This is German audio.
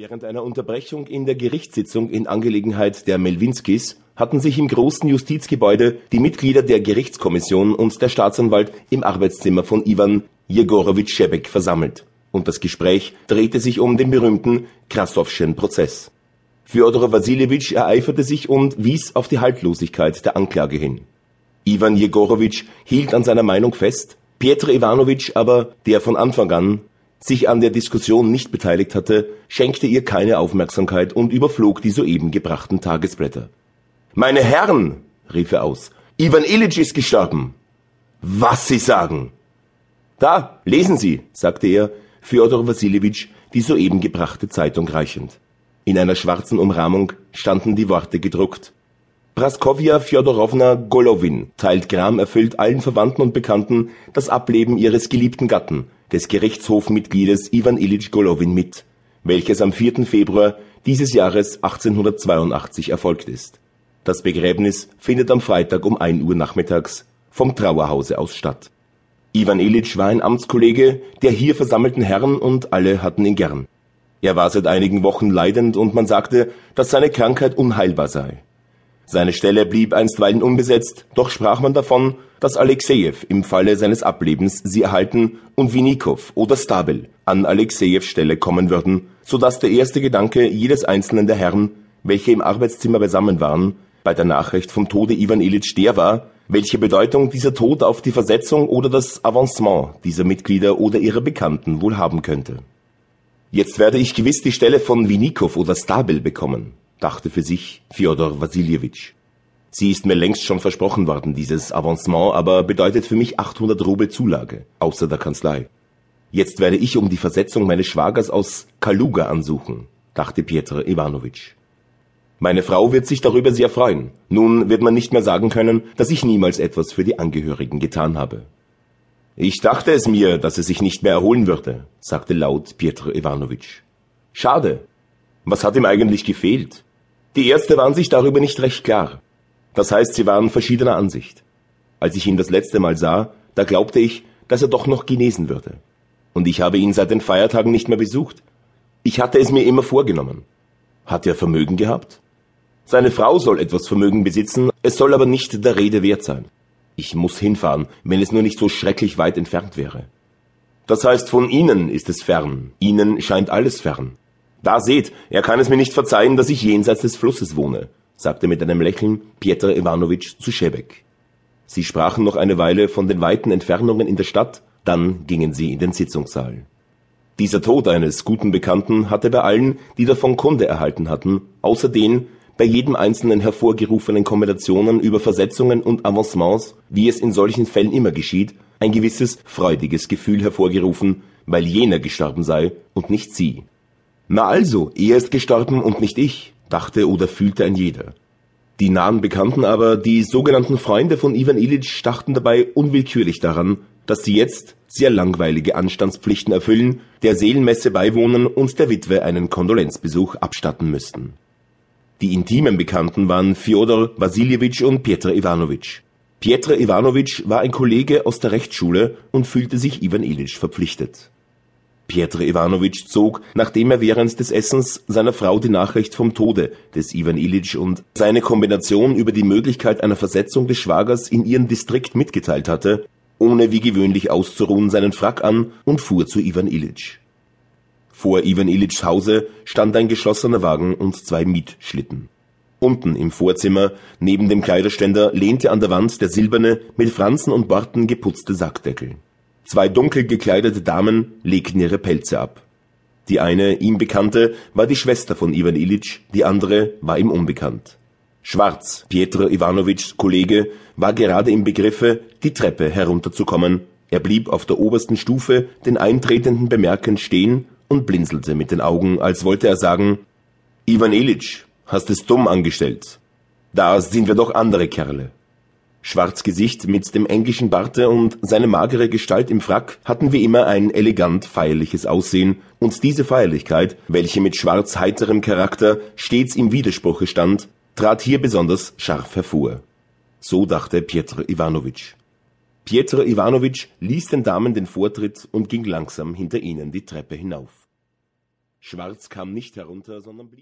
Während einer Unterbrechung in der Gerichtssitzung in Angelegenheit der Melwinskis hatten sich im großen Justizgebäude die Mitglieder der Gerichtskommission und der Staatsanwalt im Arbeitszimmer von Iwan Jegorowitsch Schebek versammelt, und das Gespräch drehte sich um den berühmten Krassowschen Prozess. Fjodor Wassiljewitsch ereiferte sich und wies auf die Haltlosigkeit der Anklage hin. Iwan Jegorowitsch hielt an seiner Meinung fest, Pietr Iwanowitsch aber, der von Anfang an sich an der Diskussion nicht beteiligt hatte, schenkte ihr keine Aufmerksamkeit und überflog die soeben gebrachten Tagesblätter. Meine Herren, rief er aus, Ivan Illich ist gestorben. Was Sie sagen? Da, lesen Sie, sagte er, Fjodor Wassiljewitsch die soeben gebrachte Zeitung reichend. In einer schwarzen Umrahmung standen die Worte gedruckt. Praskovja Fjodorowna Golowin teilt gramerfüllt allen Verwandten und Bekannten das Ableben ihres geliebten Gatten, des Gerichtshofmitgliedes Iwan Ilyich Golowin mit, welches am 4. Februar dieses Jahres 1882 erfolgt ist. Das Begräbnis findet am Freitag um 1 Uhr nachmittags vom Trauerhause aus statt. Iwan Ilyich war ein Amtskollege der hier versammelten Herren und alle hatten ihn gern. Er war seit einigen Wochen leidend und man sagte, dass seine Krankheit unheilbar sei. Seine Stelle blieb einstweilen unbesetzt, doch sprach man davon, dass Alexejew im Falle seines Ablebens sie erhalten und Winikow oder Stabel an Alexejews Stelle kommen würden, so dass der erste Gedanke jedes einzelnen der Herren, welche im Arbeitszimmer beisammen waren, bei der Nachricht vom Tode Ivan Ilitsch der war, welche Bedeutung dieser Tod auf die Versetzung oder das Avancement dieser Mitglieder oder ihrer Bekannten wohl haben könnte. Jetzt werde ich gewiss die Stelle von Winikow oder Stabel bekommen dachte für sich Fjodor Wassiljewitsch. Sie ist mir längst schon versprochen worden, dieses Avancement, aber bedeutet für mich 800 Rubel Zulage, außer der Kanzlei. Jetzt werde ich um die Versetzung meines Schwagers aus Kaluga ansuchen, dachte Pietr Iwanowitsch. Meine Frau wird sich darüber sehr freuen. Nun wird man nicht mehr sagen können, dass ich niemals etwas für die Angehörigen getan habe. Ich dachte es mir, dass er sich nicht mehr erholen würde, sagte laut Pietr Iwanowitsch. Schade. Was hat ihm eigentlich gefehlt? Die Ärzte waren sich darüber nicht recht klar. Das heißt, sie waren verschiedener Ansicht. Als ich ihn das letzte Mal sah, da glaubte ich, dass er doch noch genesen würde. Und ich habe ihn seit den Feiertagen nicht mehr besucht. Ich hatte es mir immer vorgenommen. Hat er Vermögen gehabt? Seine Frau soll etwas Vermögen besitzen, es soll aber nicht der Rede wert sein. Ich muss hinfahren, wenn es nur nicht so schrecklich weit entfernt wäre. Das heißt, von Ihnen ist es fern. Ihnen scheint alles fern. Da seht, er kann es mir nicht verzeihen, dass ich jenseits des Flusses wohne, sagte mit einem Lächeln Pietr Iwanowitsch zu Schebek. Sie sprachen noch eine Weile von den weiten Entfernungen in der Stadt, dann gingen sie in den Sitzungssaal. Dieser Tod eines guten Bekannten hatte bei allen, die davon Kunde erhalten hatten, außer den bei jedem einzelnen hervorgerufenen Kombinationen über Versetzungen und Avancements, wie es in solchen Fällen immer geschieht, ein gewisses freudiges Gefühl hervorgerufen, weil jener gestorben sei und nicht sie. Na also, er ist gestorben und nicht ich, dachte oder fühlte ein jeder. Die nahen Bekannten aber, die sogenannten Freunde von Ivan Illich, dachten dabei unwillkürlich daran, dass sie jetzt sehr langweilige Anstandspflichten erfüllen, der Seelenmesse beiwohnen und der Witwe einen Kondolenzbesuch abstatten müssten. Die intimen Bekannten waren Fjodor Wassiljewitsch und Pietr Iwanowitsch. Pietr Iwanowitsch war ein Kollege aus der Rechtsschule und fühlte sich Ivan Illich verpflichtet. Pietr Iwanowitsch zog, nachdem er während des Essens seiner Frau die Nachricht vom Tode des Iwan Ilitsch und seine Kombination über die Möglichkeit einer Versetzung des Schwagers in ihren Distrikt mitgeteilt hatte, ohne wie gewöhnlich auszuruhen seinen Frack an und fuhr zu Iwan Ilitsch. Vor Iwan Ilitschs Hause stand ein geschlossener Wagen und zwei Mietschlitten. Unten im Vorzimmer, neben dem Kleiderständer, lehnte an der Wand der silberne, mit Franzen und Borten geputzte Sackdeckel. Zwei dunkel gekleidete Damen legten ihre Pelze ab. Die eine, ihm bekannte, war die Schwester von Ivan Ilitsch, die andere war ihm unbekannt. Schwarz, Pietro Iwanowitschs Kollege, war gerade im Begriffe, die Treppe herunterzukommen. Er blieb auf der obersten Stufe, den Eintretenden bemerkend stehen und blinzelte mit den Augen, als wollte er sagen, Ivan Ilitsch, hast es dumm angestellt. Da sind wir doch andere Kerle. Schwarzgesicht mit dem englischen Barte und seine magere Gestalt im Frack hatten wie immer ein elegant feierliches Aussehen, und diese Feierlichkeit, welche mit schwarz heiterem Charakter stets im Widerspruche stand, trat hier besonders scharf hervor. So dachte Pietro Iwanowitsch. Pietro Iwanowitsch ließ den Damen den Vortritt und ging langsam hinter ihnen die Treppe hinauf Schwarz kam nicht herunter, sondern blieb